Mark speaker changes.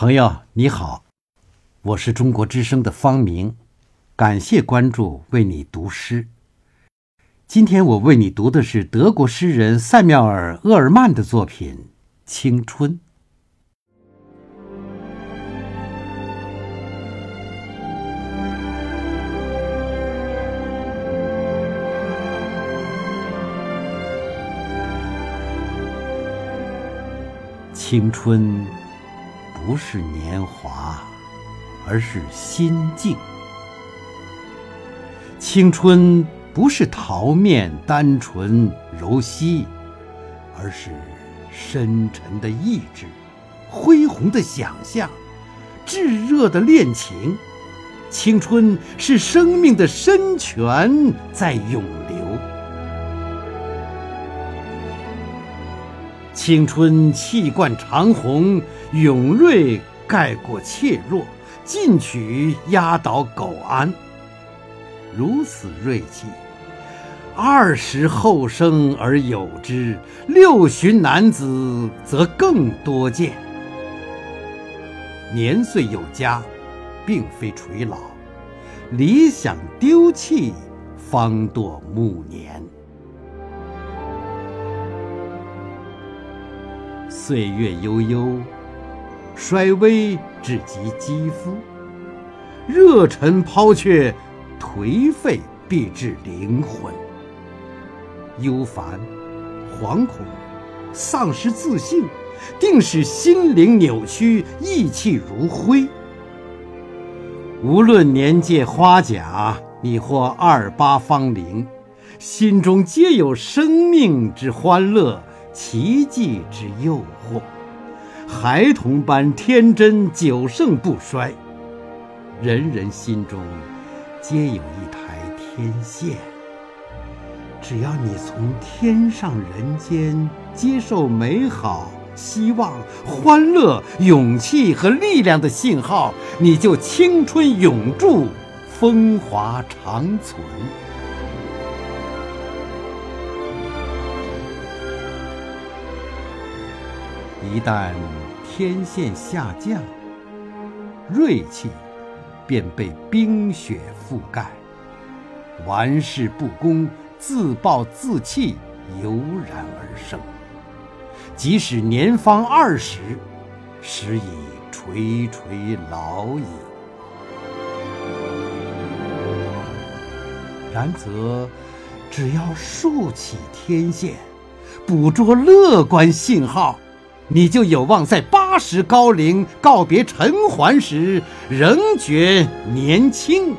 Speaker 1: 朋友你好，我是中国之声的方明，感谢关注，为你读诗。今天我为你读的是德国诗人塞缪尔·厄尔曼的作品《青春》。青春。不是年华，而是心境；青春不是桃面单纯柔细，而是深沉的意志、恢宏的想象、炙热的恋情。青春是生命的深泉在涌青春气贯长虹。勇锐盖过怯弱，进取压倒苟安。如此锐气，二十后生而有之，六旬男子则更多见。年岁有加，并非垂老；理想丢弃，方堕暮年。岁月悠悠。衰微至及肌肤，热忱抛却，颓废必至灵魂。忧烦、惶恐、丧失自信，定使心灵扭曲，意气如灰。无论年届花甲，你或二八芳龄，心中皆有生命之欢乐，奇迹之诱惑。孩童般天真久盛不衰，人人心中皆有一台天线。只要你从天上人间接受美好、希望、欢乐、勇气和力量的信号，你就青春永驻，风华长存。一旦天线下降，锐气便被冰雪覆盖，玩世不恭、自暴自弃油然而生。即使年方二十，时已垂垂老矣。然则，只要竖起天线，捕捉乐观信号。你就有望在八十高龄告别尘寰时，仍觉年轻。